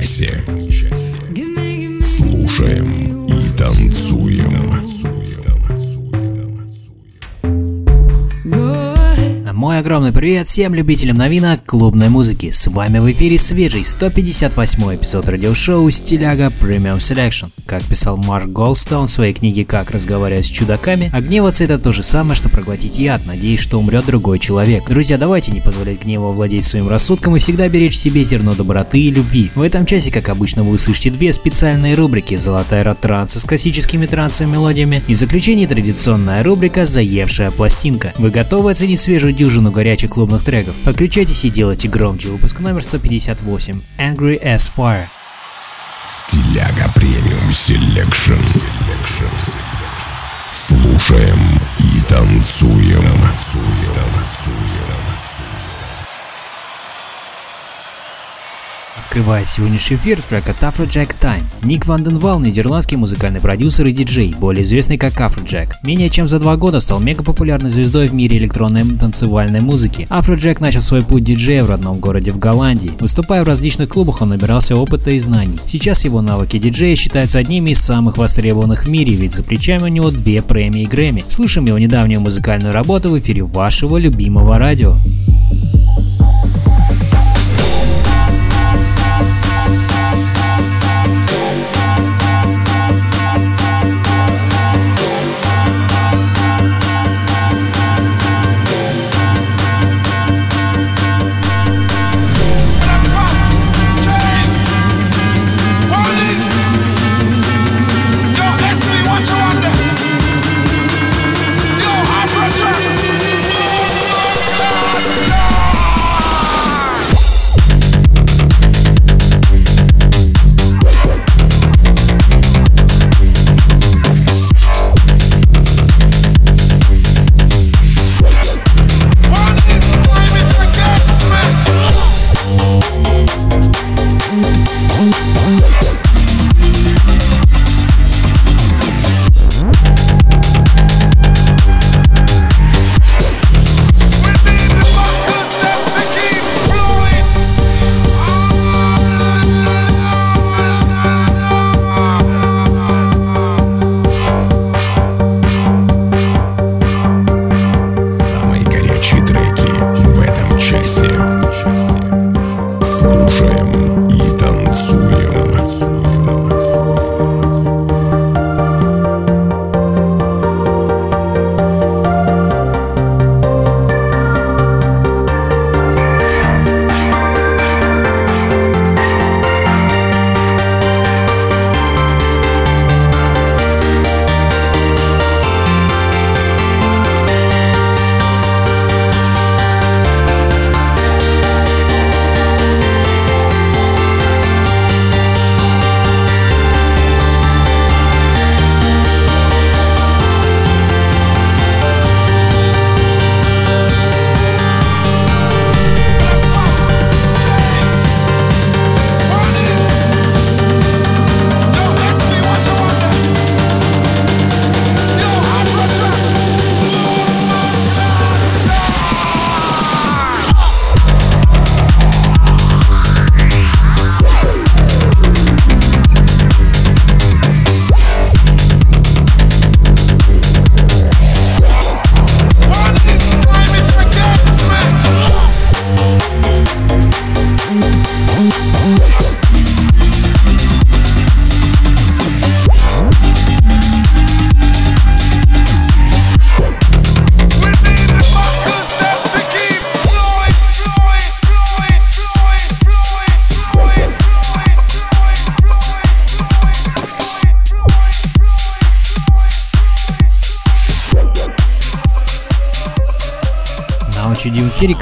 Этом часе. Привет всем любителям новинок клубной музыки. С вами в эфире свежий 158 эпизод радиошоу Стиляга Premium Selection. Как писал Марк Голдстоун в своей книге «Как разговаривать с чудаками», а гневаться это то же самое, что проглотить яд, надеясь, что умрет другой человек. Друзья, давайте не позволять гневу владеть своим рассудком и всегда беречь в себе зерно доброты и любви. В этом часе, как обычно, вы услышите две специальные рубрики «Золотая рот транса» с классическими трансовыми мелодиями и в заключение традиционная рубрика «Заевшая пластинка». Вы готовы оценить свежую дюжину горячих клубных треков? Подключайтесь и делайте громче. Выпуск номер 158. Angry as Fire. Стиляга Premium Selection. Слушаем и танцуем. Открывает сегодняшний эфир трек от Afrojack Time. Ник ван де Валл – нидерландский музыкальный продюсер и диджей, более известный как Afrojack. Менее чем за два года стал мегапопулярной звездой в мире электронной танцевальной музыки. Afrojack начал свой путь диджея в родном городе в Голландии. Выступая в различных клубах, он набирался опыта и знаний. Сейчас его навыки диджея считаются одними из самых востребованных в мире, ведь за плечами у него две премии Грэмми. Слушаем его недавнюю музыкальную работу в эфире вашего любимого радио.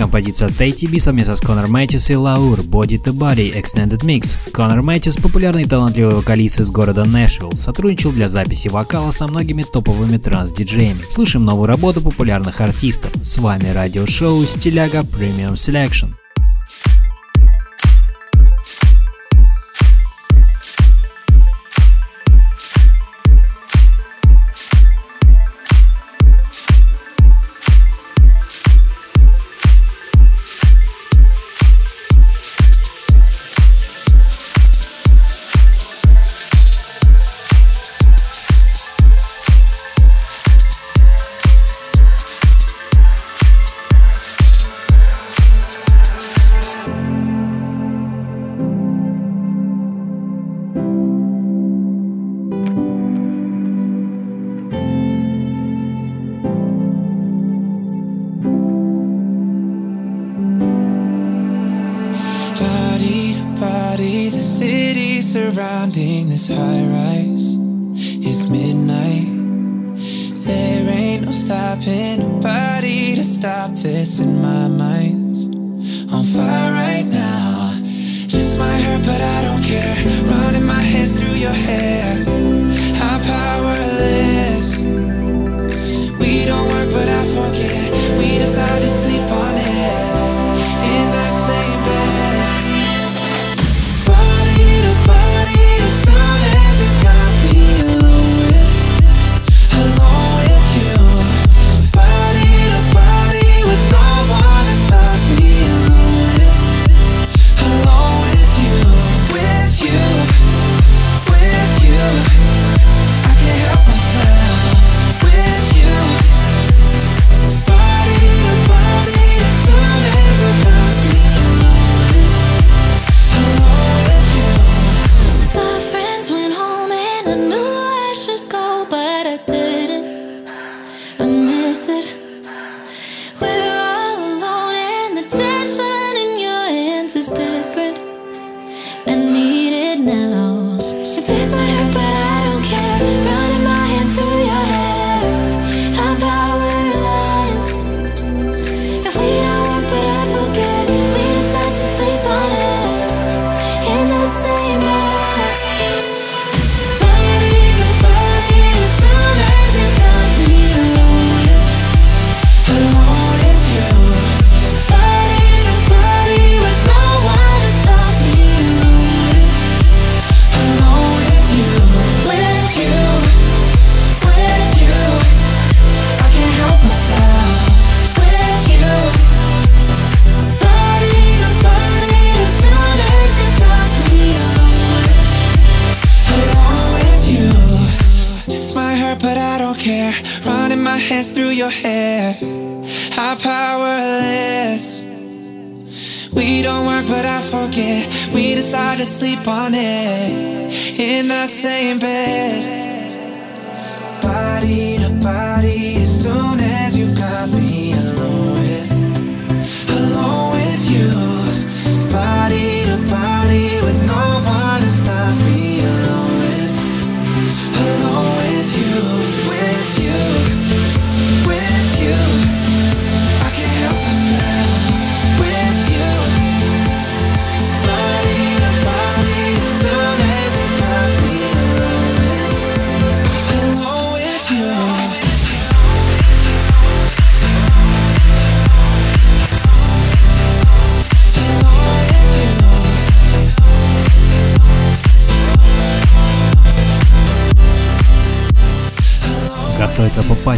Композиция от ATB совместно с Конор Matthews и Лаур Body to Body Extended Mix. Конор Matthews, популярный и талантливый вокалист из города Нэшвилл, сотрудничал для записи вокала со многими топовыми транс-диджеями. Слышим новую работу популярных артистов. С вами радиошоу Стиляга Premium Selection.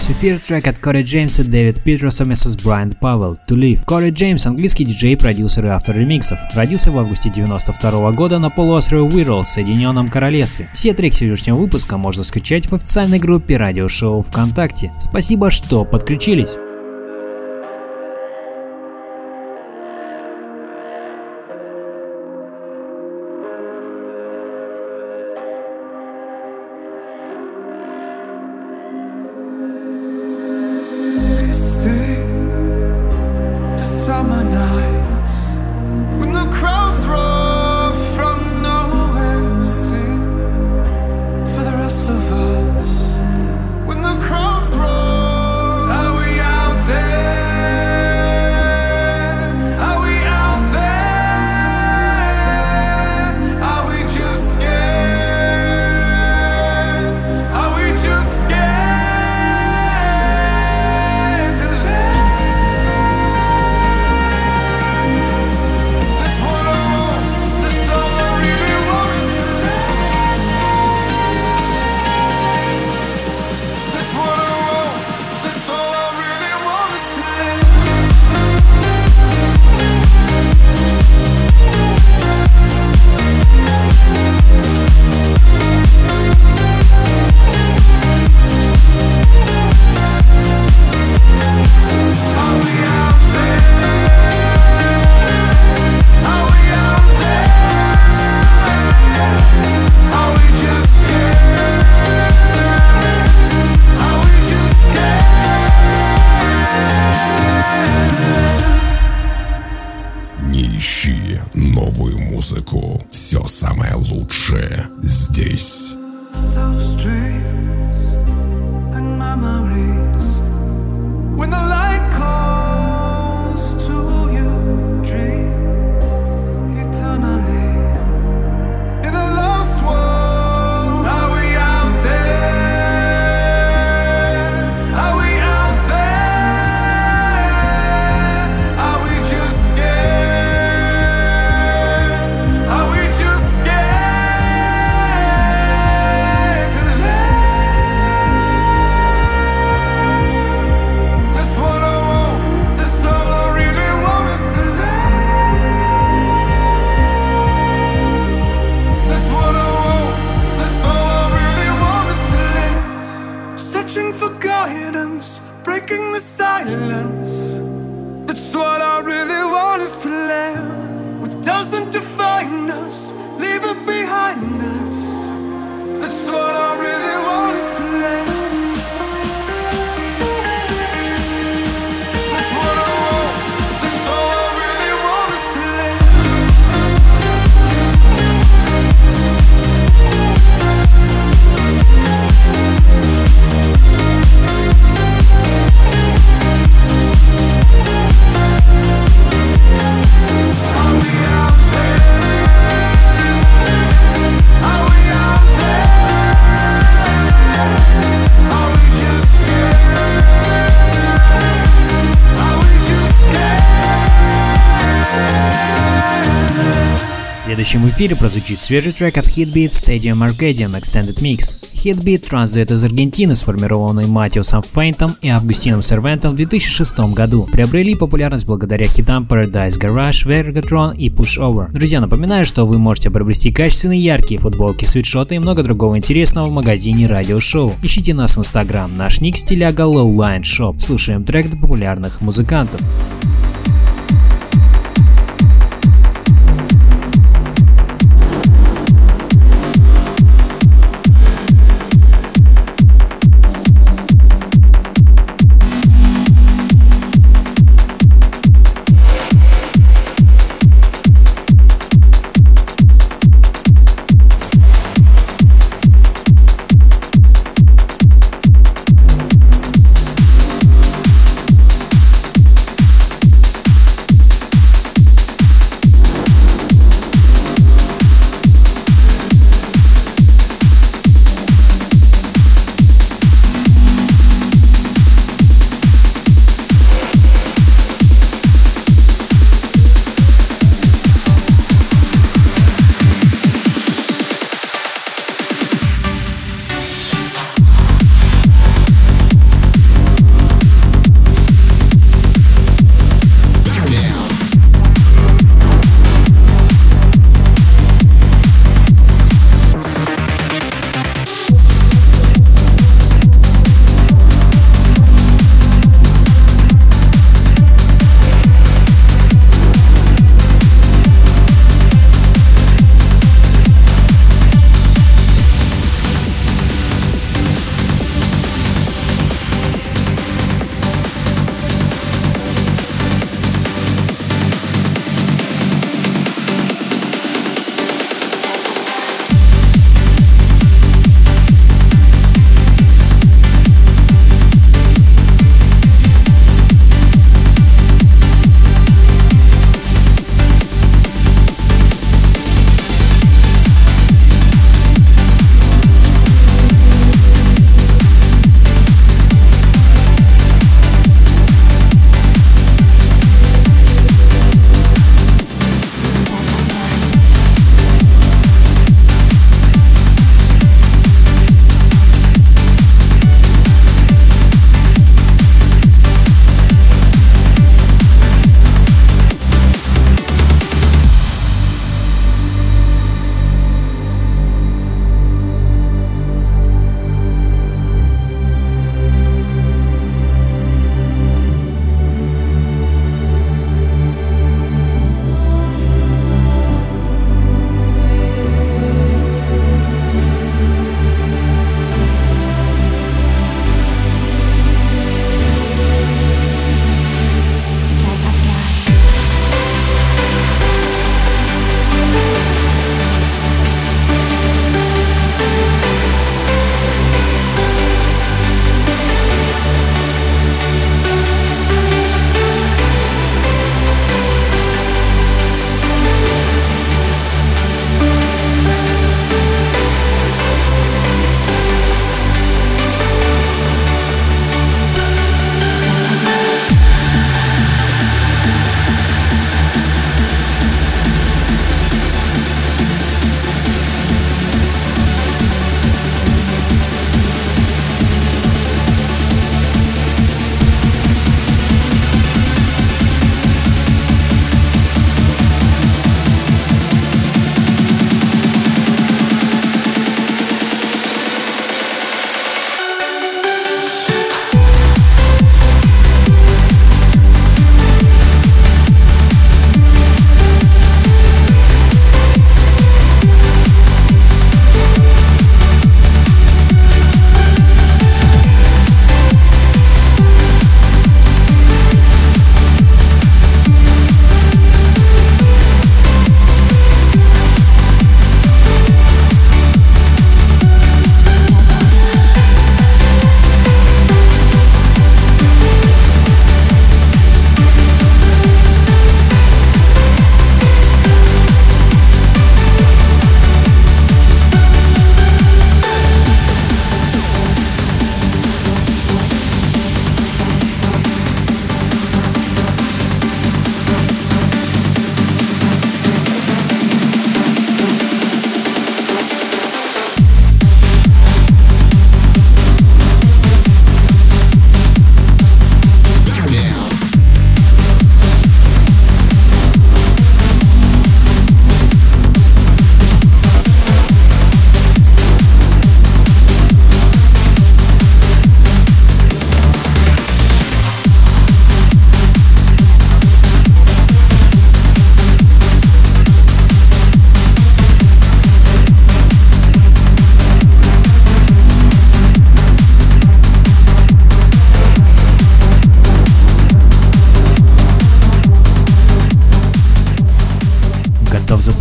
Начинался эфир трек от Кори Джеймса, Дэвид Питера совместно с Брайан Павел «To Live». Кори Джеймс – английский диджей, продюсер и автор ремиксов. Родился в августе 92 года на полуострове Уирл в Соединенном Королевстве. Все треки сегодняшнего выпуска можно скачать в официальной группе радиошоу ВКонтакте. Спасибо, что подключились! disse: следующем эфире прозвучит свежий трек от Hitbeat Stadium Arcadium Extended Mix. Hitbeat – транс-дуэт из Аргентины, сформированный Матиусом Фейнтом и Августином Сервентом в 2006 году. Приобрели популярность благодаря хитам Paradise Garage, Vergatron и Pushover. Друзья, напоминаю, что вы можете приобрести качественные яркие футболки, свитшоты и много другого интересного в магазине радиошоу. Ищите нас в Instagram, наш ник стиляга Lowline Shop. Слушаем трек популярных музыкантов.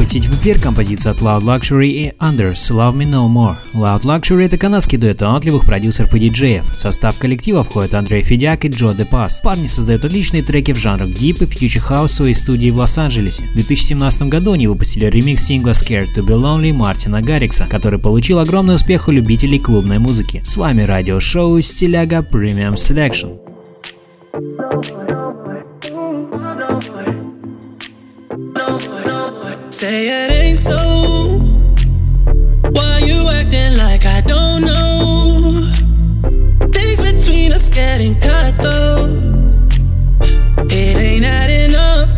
Пригласить в эфир композицию от Loud Luxury и Anders Love Me No More. Loud Luxury это канадский дуэт талантливых продюсеров и диджеев. В состав коллектива входят Андрей Федяк и Джо Депас. Парни создают отличные треки в жанрах Deep и Future House в своей студии в Лос-Анджелесе. В 2017 году они выпустили ремикс сингла Scared to be Lonely Мартина Гаррикса, который получил огромный успех у любителей клубной музыки. С вами радиошоу Стиляга Premium Selection. Say it ain't so. Why you acting like I don't know? Things between us getting cut though. It ain't adding up.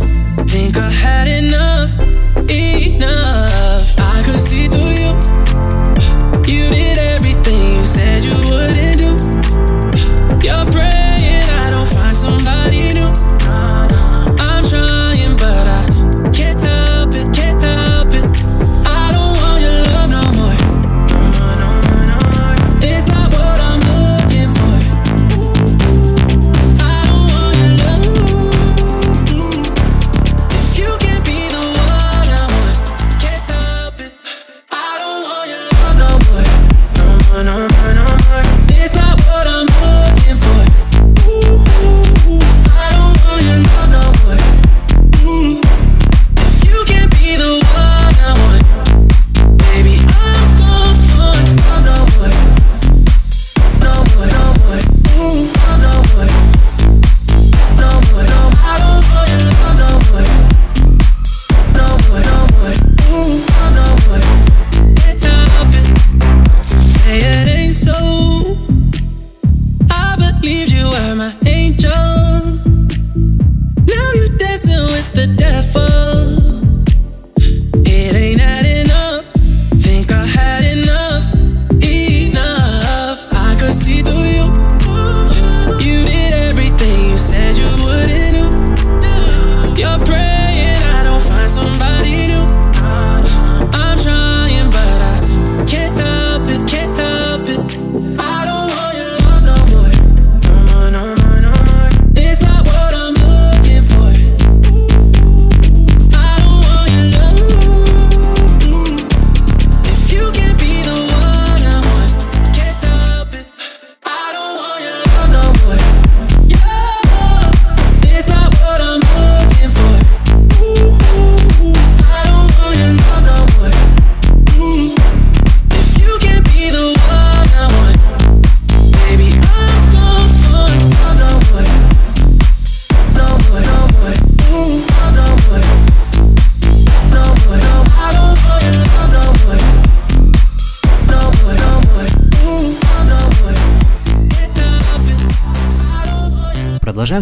Think I had enough, enough. I could see through you. You did everything you said you wouldn't do. You're praying I don't find somebody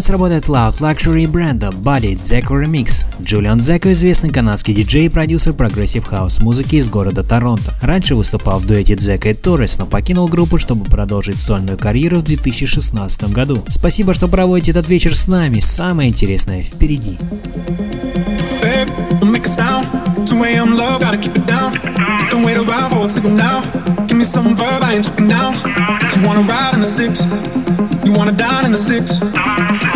your Продолжаем с работой от Loud Luxury Brando Body Zeko Remix. Джулиан Зеко известный канадский диджей и продюсер прогрессив хаус музыки из города Торонто. Раньше выступал в дуэте Зека и Торрес, но покинул группу, чтобы продолжить сольную карьеру в 2016 году. Спасибо, что проводите этот вечер с нами. Самое интересное впереди. Babe, don't make a sound. 2 a.m. love, gotta keep it down. Don't wait around for a signal now. Give me some verbs, I ain't talking nouns. You wanna ride in the six, you wanna dine in the six.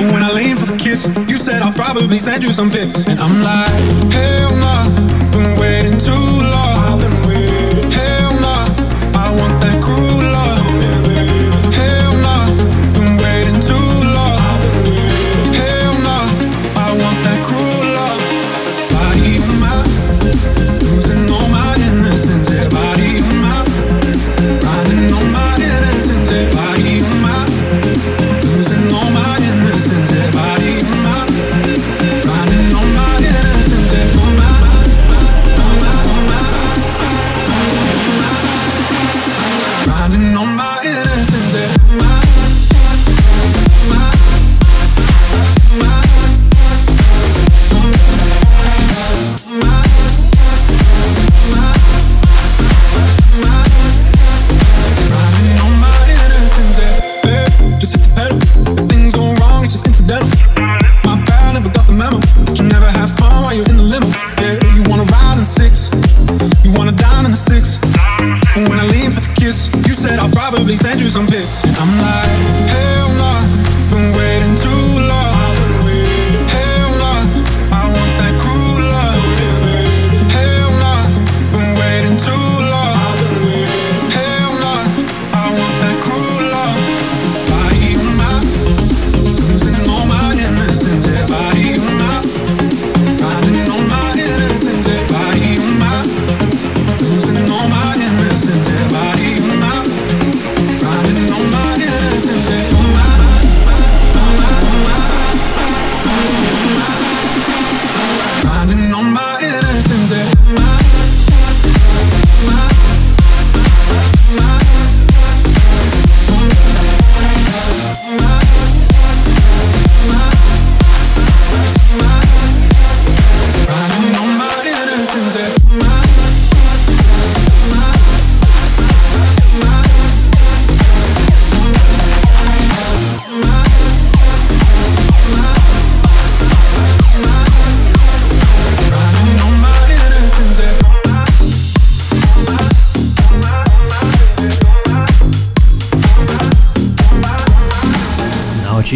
But when I lean for the kiss, you said I'll probably send you some pics. And I'm like, hell nah, been waiting too long. Hell nah, I want that cruel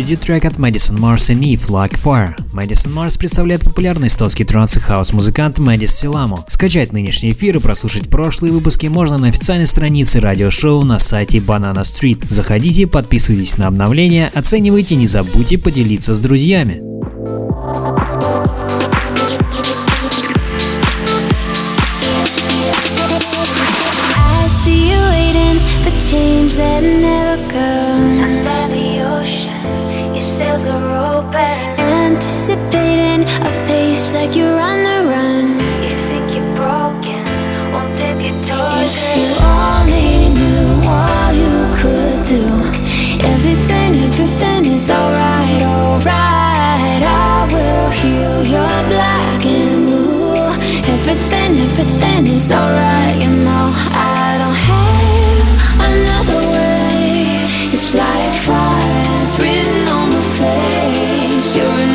очереди трек от Madison Mars и Neve Like Fire. Madison Mars представляет популярный эстонский транс и хаус-музыкант Мадис Силламо. Скачать нынешний эфир и прослушать прошлые выпуски можно на официальной странице радиошоу на сайте Banana Street. Заходите, подписывайтесь на обновления, оценивайте, не забудьте поделиться с друзьями. change that never comes. Like you're on the run. You think you're broken, won't dip your toes If you only knew all you could do, everything, everything is alright, alright. I will heal your black and blue. Everything, everything is alright, you know. I don't have another way. It's like fire, it's written on my face. You're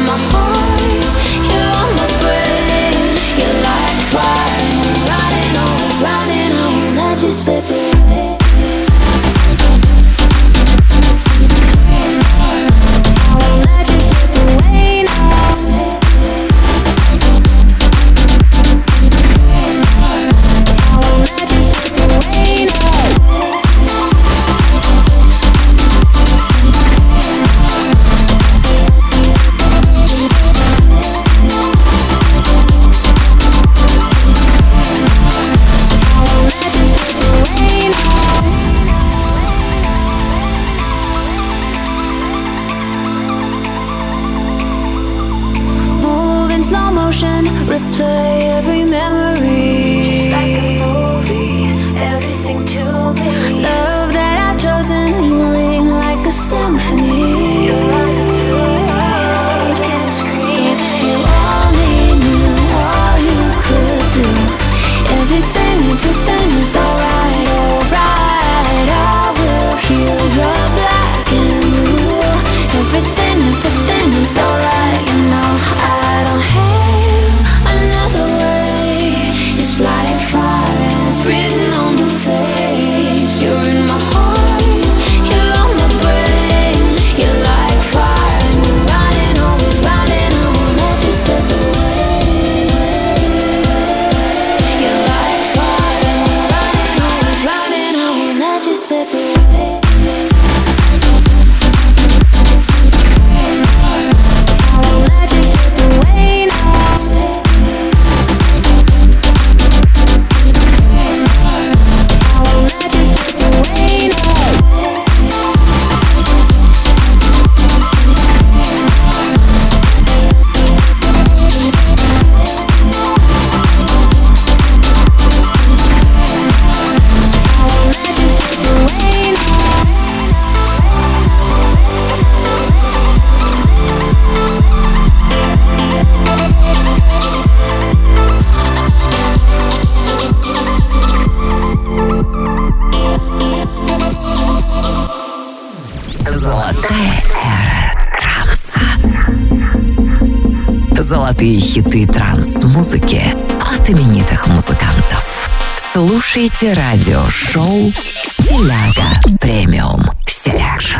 Слушайте радиошоу «Стиляга Premium Selection».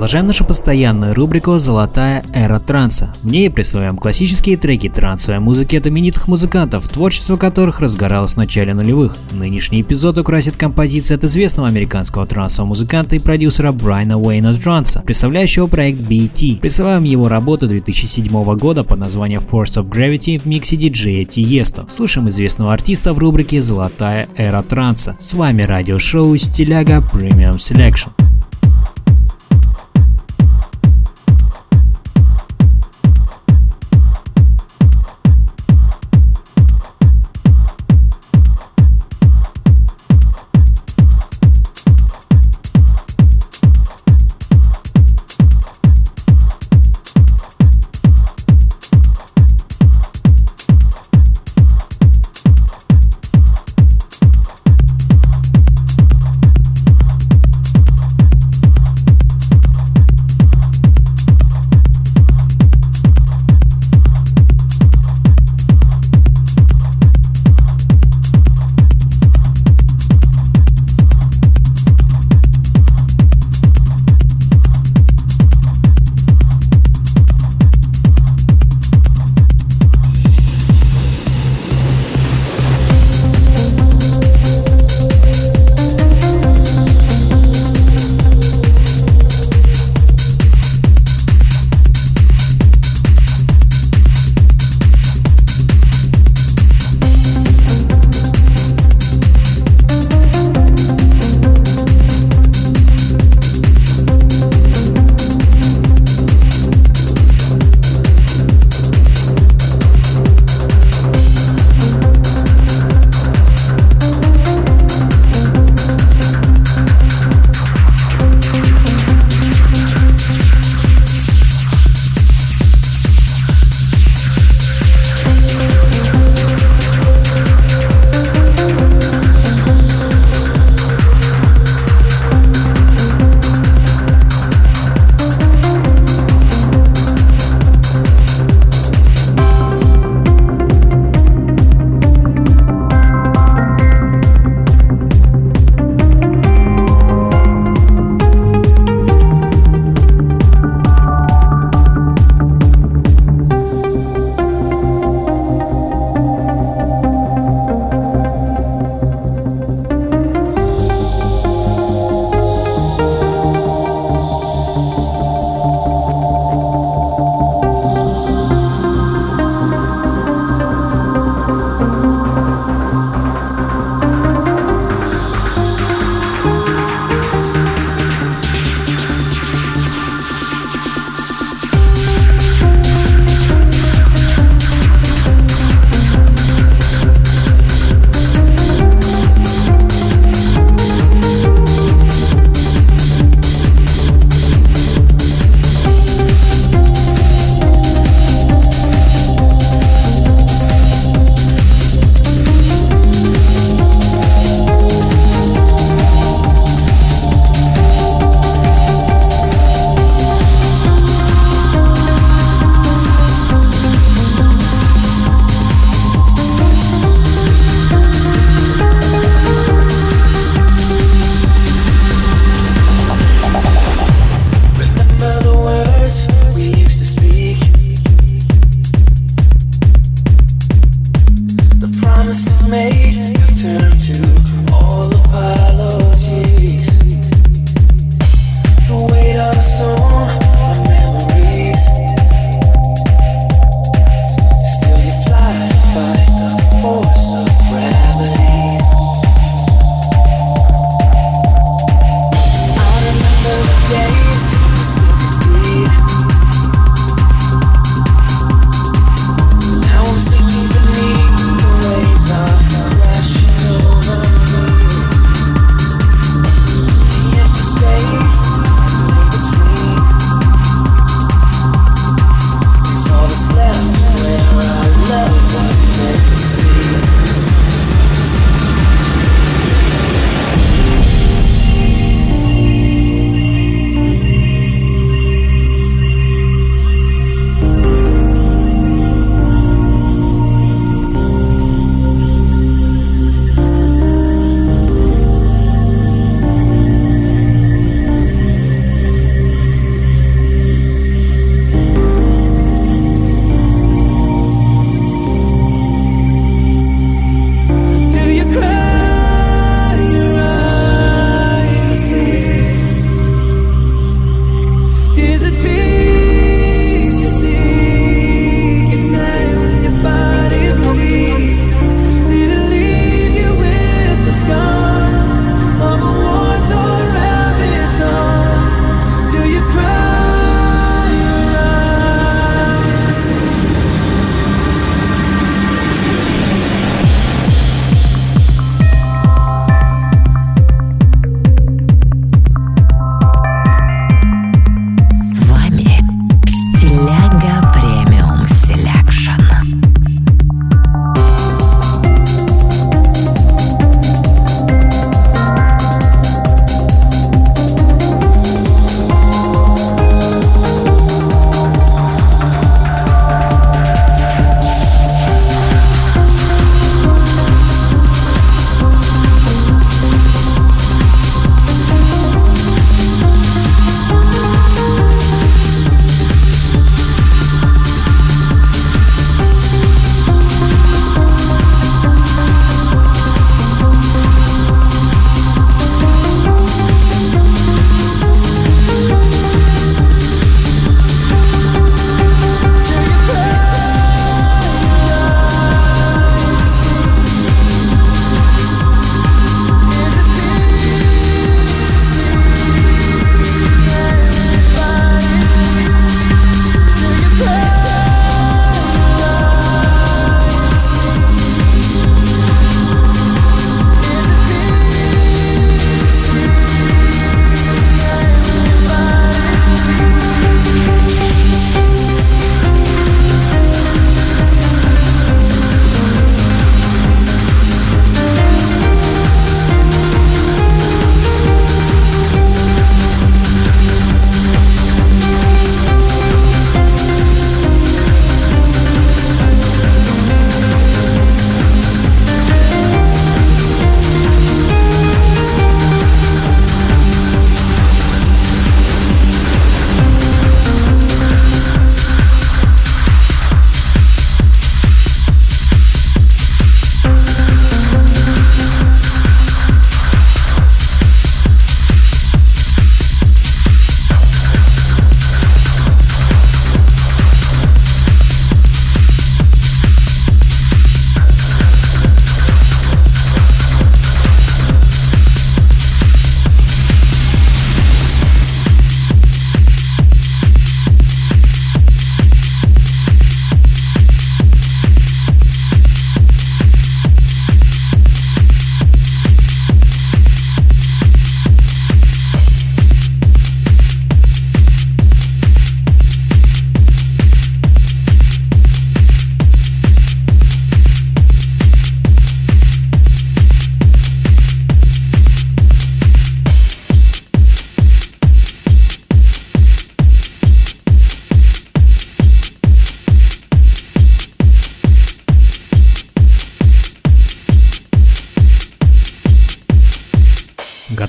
Продолжаем нашу постоянную рубрику «Золотая эра транса». В ней присваиваем классические треки трансовой музыки от именитых музыкантов, творчество которых разгоралось в начале нулевых. Нынешний эпизод украсит композиция от известного американского трансового музыканта и продюсера Брайана Уэйна Трансо, представляющего проект BT. Присваиваем его работу 2007 года под названием Force of Gravity в миксе диджея Тиесто. Слушаем известного артиста в рубрике «Золотая эра транса». С вами радиошоу Стиляга Premium Selection.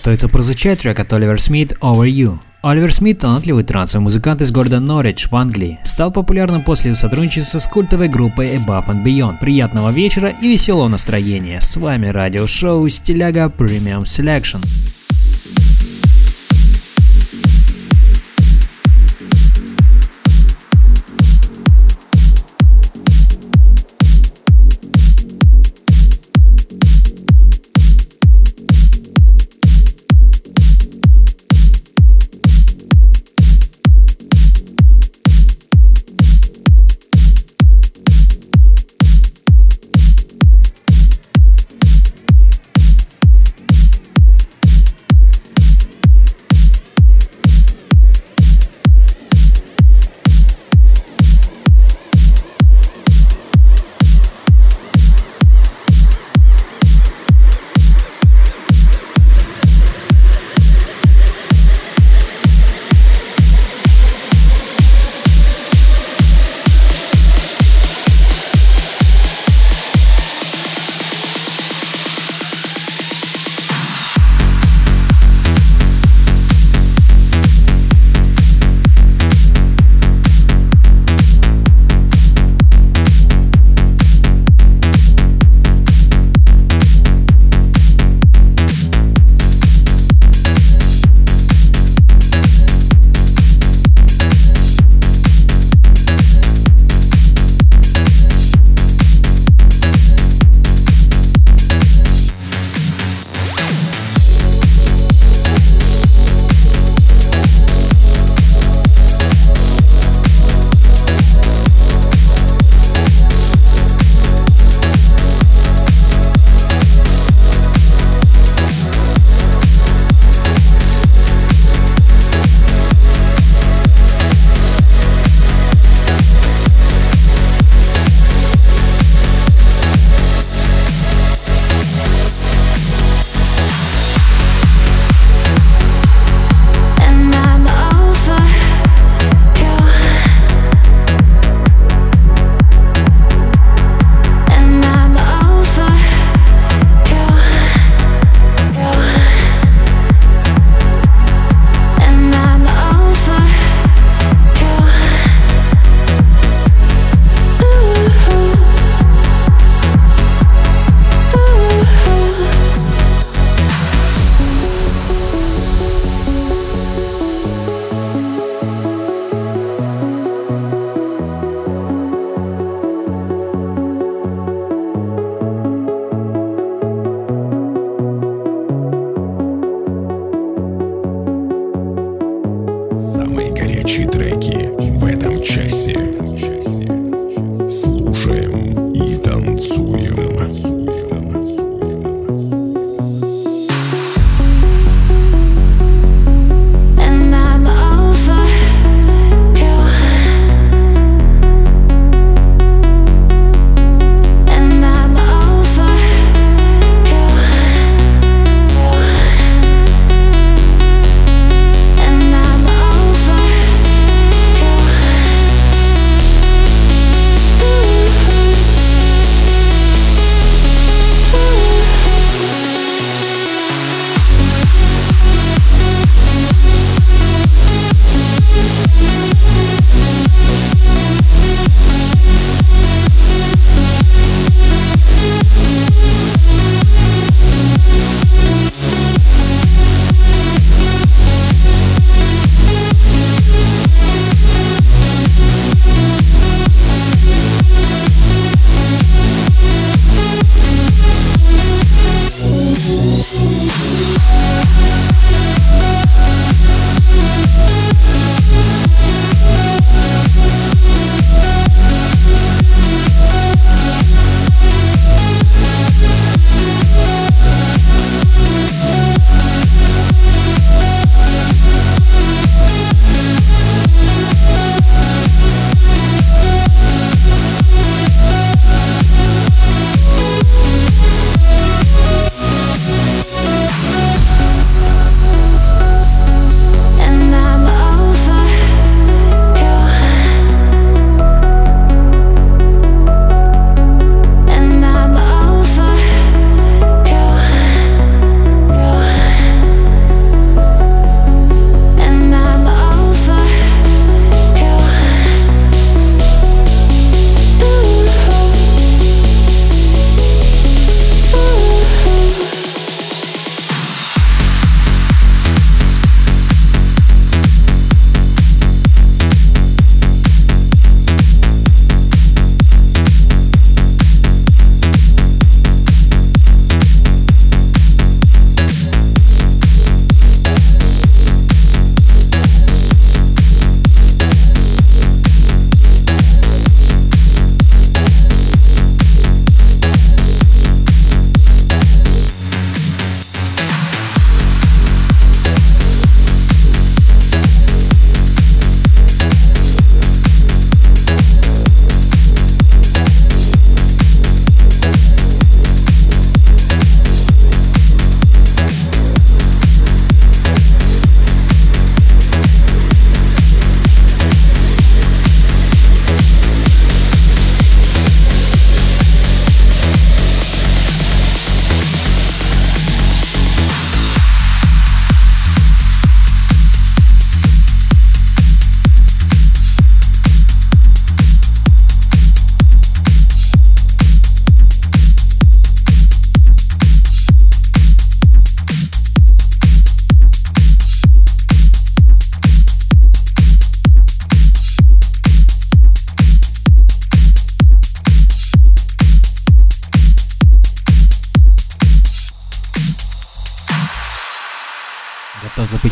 Готовится прозвучать трек от Оливер Смит «Over You». Оливер Смит, талантливый трансовый музыкант из города Норридж в Англии, стал популярным после сотрудничества с культовой группой Above and Beyond. Приятного вечера и веселого настроения. С вами радиошоу Стиляга Premium Selection.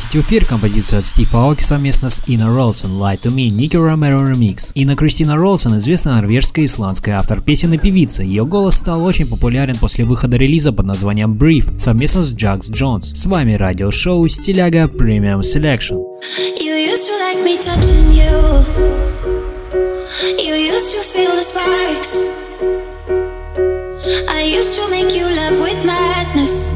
выпустить в эфир композицию от Стива Аоки совместно с Инна Ролсон «Light to Me» Ники Ромеро Remix. Инна Кристина Ролсон известная норвежская и исландская автор песен и певица. Ее голос стал очень популярен после выхода релиза под названием Brief совместно с Джакс Джонс. С вами радиошоу Стиляга Premium Selection. You used to like me touching you. You used to feel the sparks. I used to make you love with madness.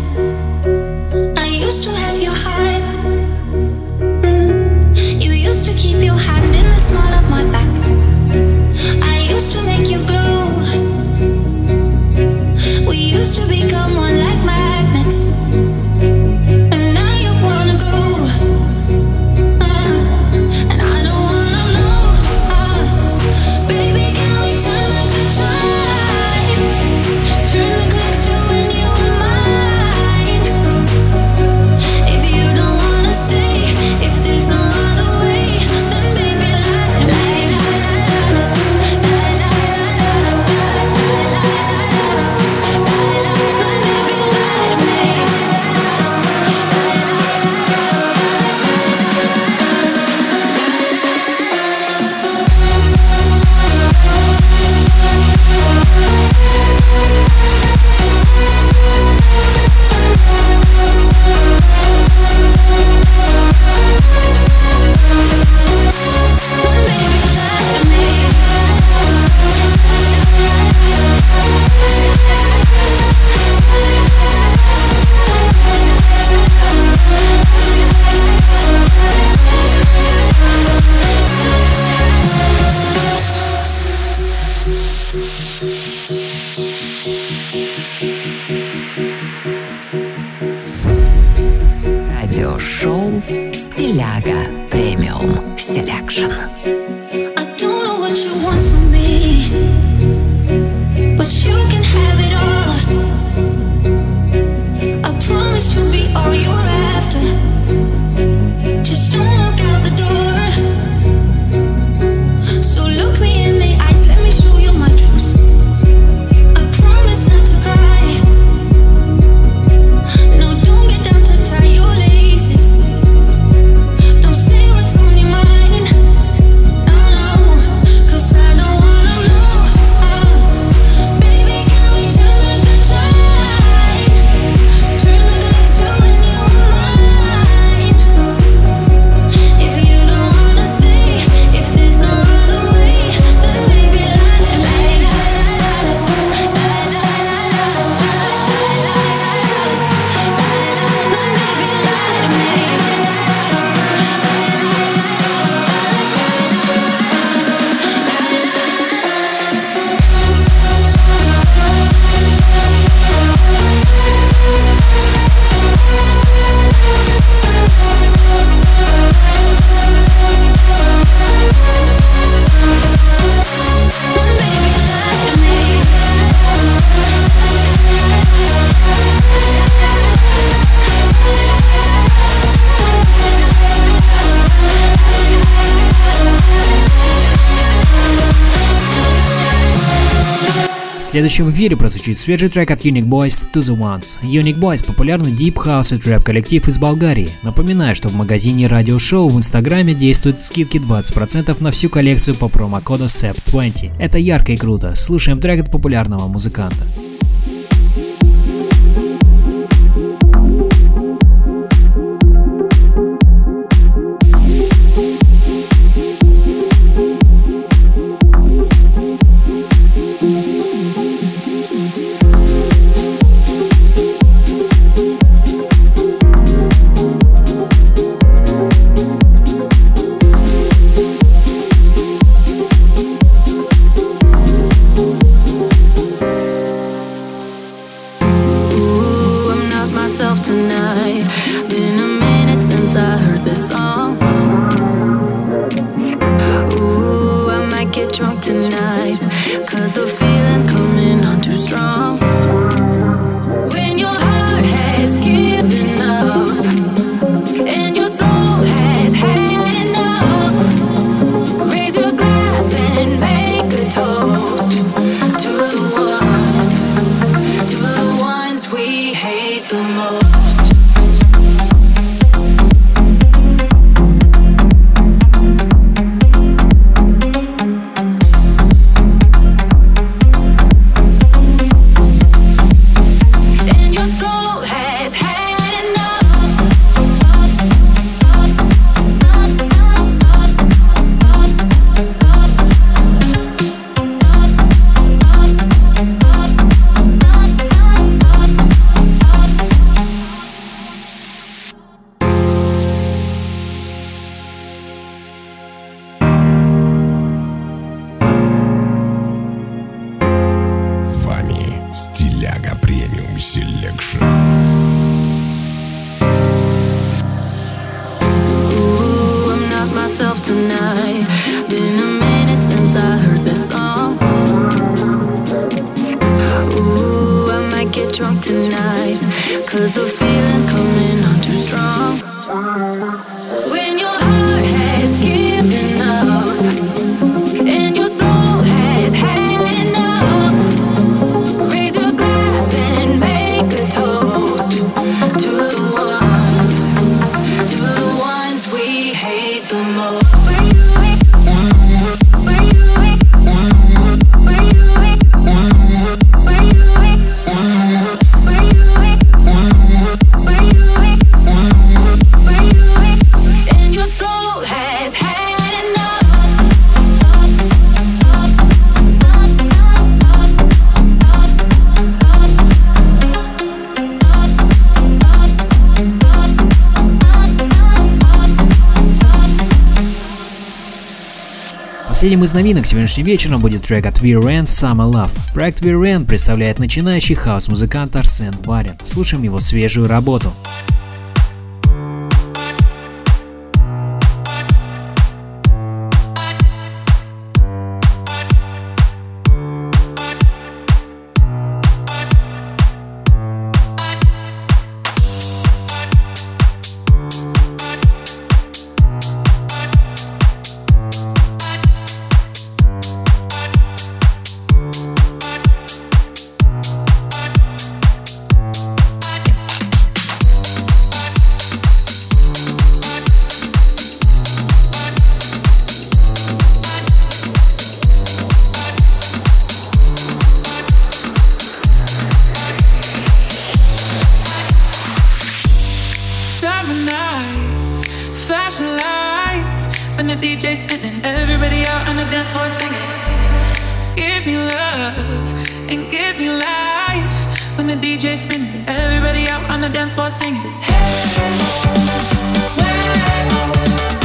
следующем эфире прозвучит свежий трек от Unique Boys To The Ones. Unique Boys – популярный Deep House и Trap коллектив из Болгарии. Напоминаю, что в магазине Радио Шоу в Инстаграме действуют скидки 20% на всю коллекцию по промокоду SEP20. Это ярко и круто. Слушаем трек от популярного музыканта. Последним из новинок сегодняшним вечером будет трек от Virend Summer Love. Проект Virend представляет начинающий хаус-музыкант Арсен Барин. Слушаем его свежую работу. give me love and give me life. When the DJ's spinning, everybody out on the dance floor singing. Hey, hey, hey,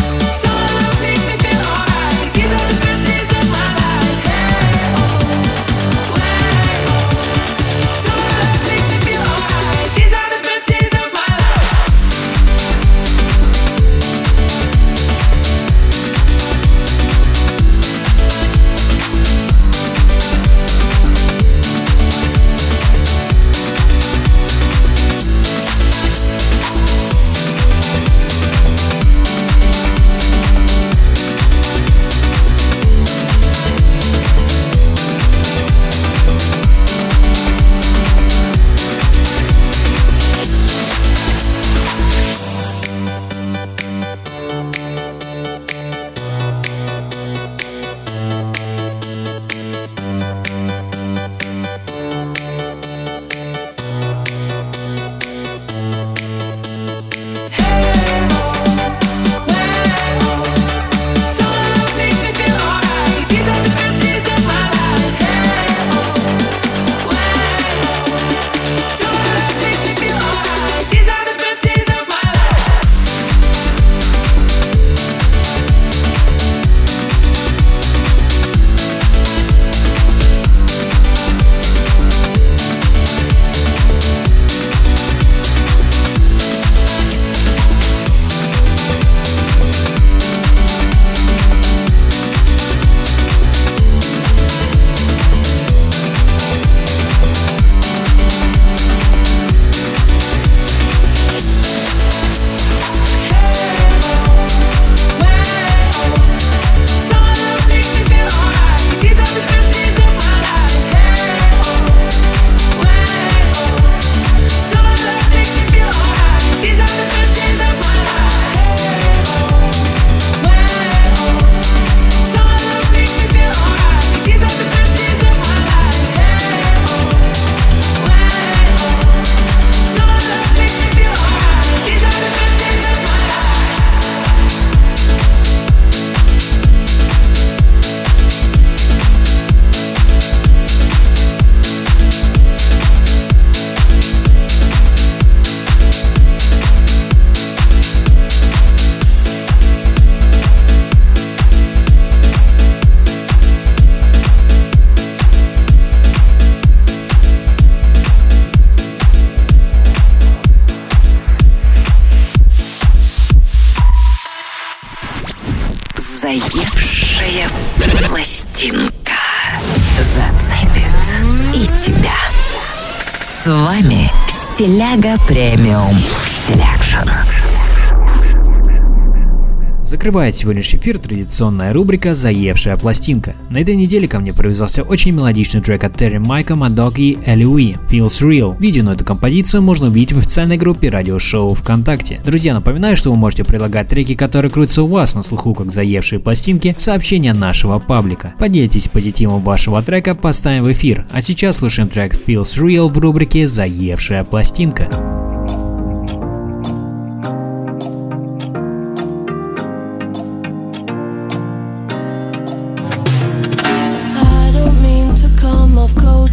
Закрывает сегодняшний эфир традиционная рубрика «Заевшая пластинка». На этой неделе ко мне привязался очень мелодичный трек от Терри Майка, Мадок и Элли Уи «Feels Real». Видео на эту композицию можно увидеть в официальной группе радиошоу ВКонтакте. Друзья, напоминаю, что вы можете предлагать треки, которые крутятся у вас на слуху как заевшие пластинки, в сообщения нашего паблика. Поделитесь позитивом вашего трека, поставим в эфир. А сейчас слушаем трек «Feels Real» в рубрике «Заевшая пластинка».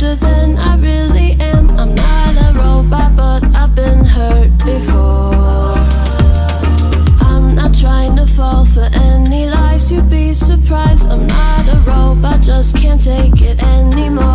Off than I really am. I'm not a robot, but I've been hurt before. I'm not trying to fall for any lies, you'd be surprised. I'm not a robot, just can't take it anymore.